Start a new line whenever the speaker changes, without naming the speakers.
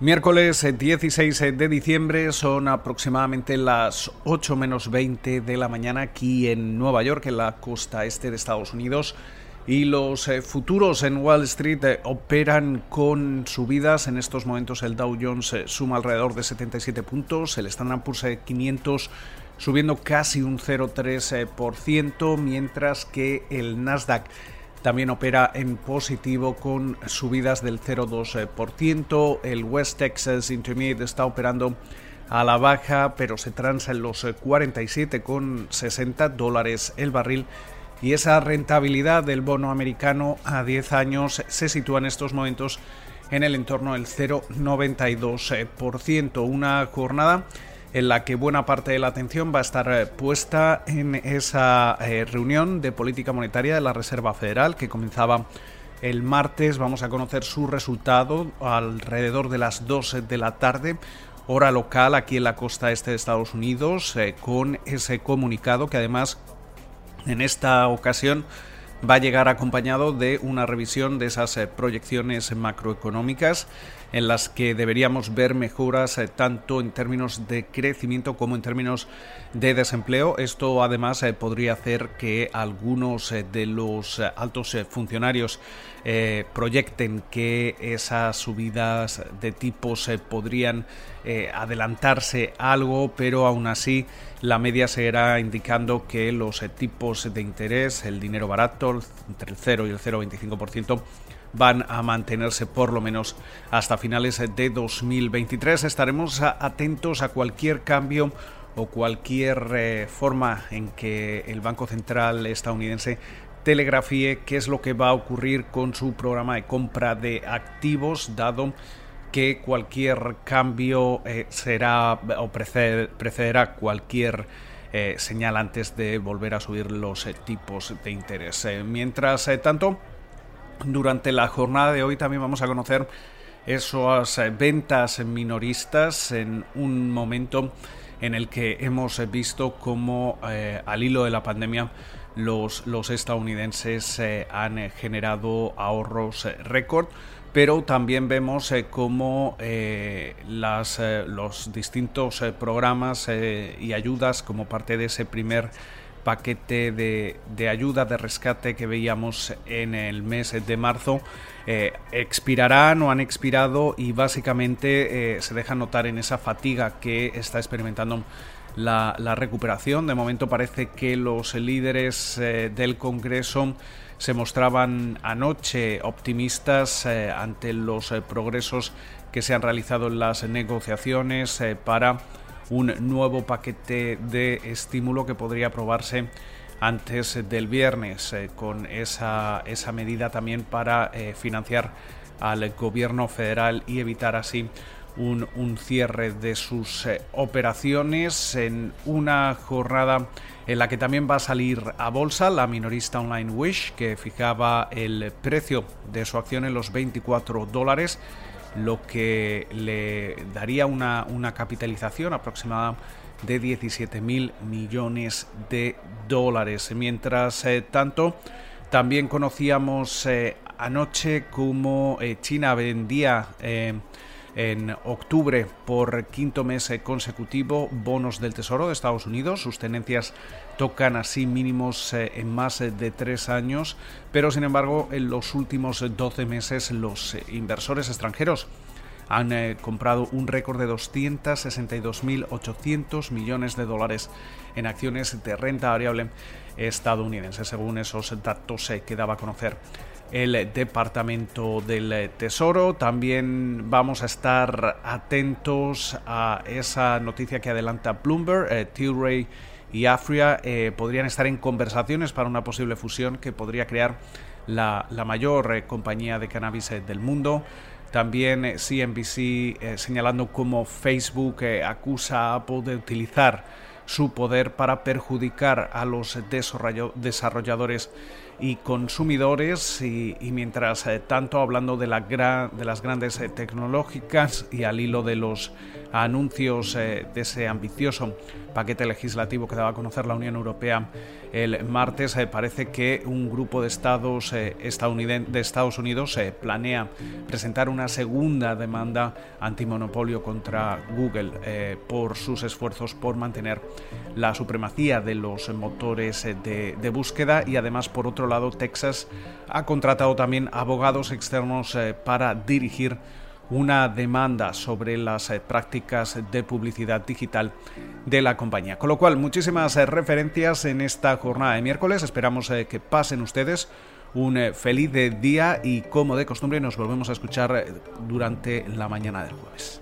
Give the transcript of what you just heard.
Miércoles 16 de diciembre son aproximadamente las 8 menos 20 de la mañana aquí en Nueva York, en la costa este de Estados Unidos. Y los eh, futuros en Wall Street eh, operan con subidas. En estos momentos el Dow Jones eh, suma alrededor de 77 puntos, el Standard Poor's 500 subiendo casi un 0,3%, mientras que el Nasdaq también opera en positivo con subidas del 0,2%. El West Texas Intermediate está operando a la baja, pero se transa en los 47,60 dólares el barril. Y esa rentabilidad del bono americano a 10 años se sitúa en estos momentos en el entorno del 0,92%. Una jornada en la que buena parte de la atención va a estar eh, puesta en esa eh, reunión de política monetaria de la Reserva Federal que comenzaba el martes. Vamos a conocer su resultado alrededor de las 2 de la tarde hora local aquí en la costa este de Estados Unidos eh, con ese comunicado que además en esta ocasión va a llegar acompañado de una revisión de esas proyecciones macroeconómicas en las que deberíamos ver mejoras eh, tanto en términos de crecimiento como en términos de desempleo. Esto además eh, podría hacer que algunos eh, de los altos funcionarios proyecten que esas subidas de tipos podrían adelantarse algo, pero aún así la media seguirá indicando que los tipos de interés, el dinero barato, entre el 0 y el 0,25%, van a mantenerse por lo menos hasta finales de 2023. Estaremos atentos a cualquier cambio o cualquier eh, forma en que el Banco Central estadounidense telegrafíe qué es lo que va a ocurrir con su programa de compra de activos, dado que cualquier cambio eh, será o precederá cualquier eh, señal antes de volver a subir los tipos de interés. mientras tanto, durante la jornada de hoy también vamos a conocer esas eh, ventas minoristas en un momento en el que hemos visto cómo eh, al hilo de la pandemia los, los estadounidenses eh, han generado ahorros récord, pero también vemos cómo las, los distintos programas y ayudas como parte de ese primer paquete de, ayuda de rescate que veíamos en el mes de marzo eh, expirarán o han expirado y básicamente eh, se deja notar en esa fatiga que está experimentando la, recuperación. De momento parece que los líderes eh, del Congreso se mostraban anoche optimistas ante los progresos que se han realizado en las negociaciones para un nuevo paquete de estímulo que podría aprobarse antes del viernes, eh, con esa, esa, medida también para eh, financiar al gobierno federal y evitar así un, un cierre de sus eh, operaciones en una jornada en la que también va a salir a bolsa la minorista online Wish, que fijaba el precio de su acción en los 24 dólares lo que le daría una, capitalización aproximada de 17 mil millones de dólares. Mientras eh, tanto, también conocíamos eh, anoche cómo eh, China vendía en octubre por quinto mes consecutivo bonos del Tesoro de Estados Unidos. Sus tenencias tocan así mínimos eh, en más de tres años, pero sin embargo en los últimos 12 meses los eh, inversores extranjeros han eh, comprado un récord de 262.800 millones de dólares en acciones de renta variable estadounidense, según esos datos que daba a conocer el Departamento del Tesoro. También vamos a estar atentos a esa noticia que adelanta Bloomberg. Eh, Tilray y Afria eh, podrían estar en conversaciones para una posible fusión que podría crear la, mayor eh, compañía de cannabis del mundo. También CNBC señalando cómo Facebook acusa a Apple de utilizar su poder para perjudicar a los desarrolladores y consumidores y, mientras eh, tanto hablando de, la de las grandes eh, tecnológicas y al hilo de los anuncios eh, de ese ambicioso paquete legislativo que daba a conocer la Unión Europea el martes, parece que un grupo de estados, de Estados Unidos planea presentar una segunda demanda antimonopolio contra Google por sus esfuerzos por mantener la supremacía de los motores de, de búsqueda y además por otro lado, Texas ha contratado también abogados externos eh, para dirigir una demanda sobre las eh, prácticas de publicidad digital de la compañía. Con lo cual, muchísimas eh, referencias en esta jornada de miércoles. Esperamos que pasen ustedes un feliz día y como de costumbre nos volvemos a escuchar durante la mañana del jueves.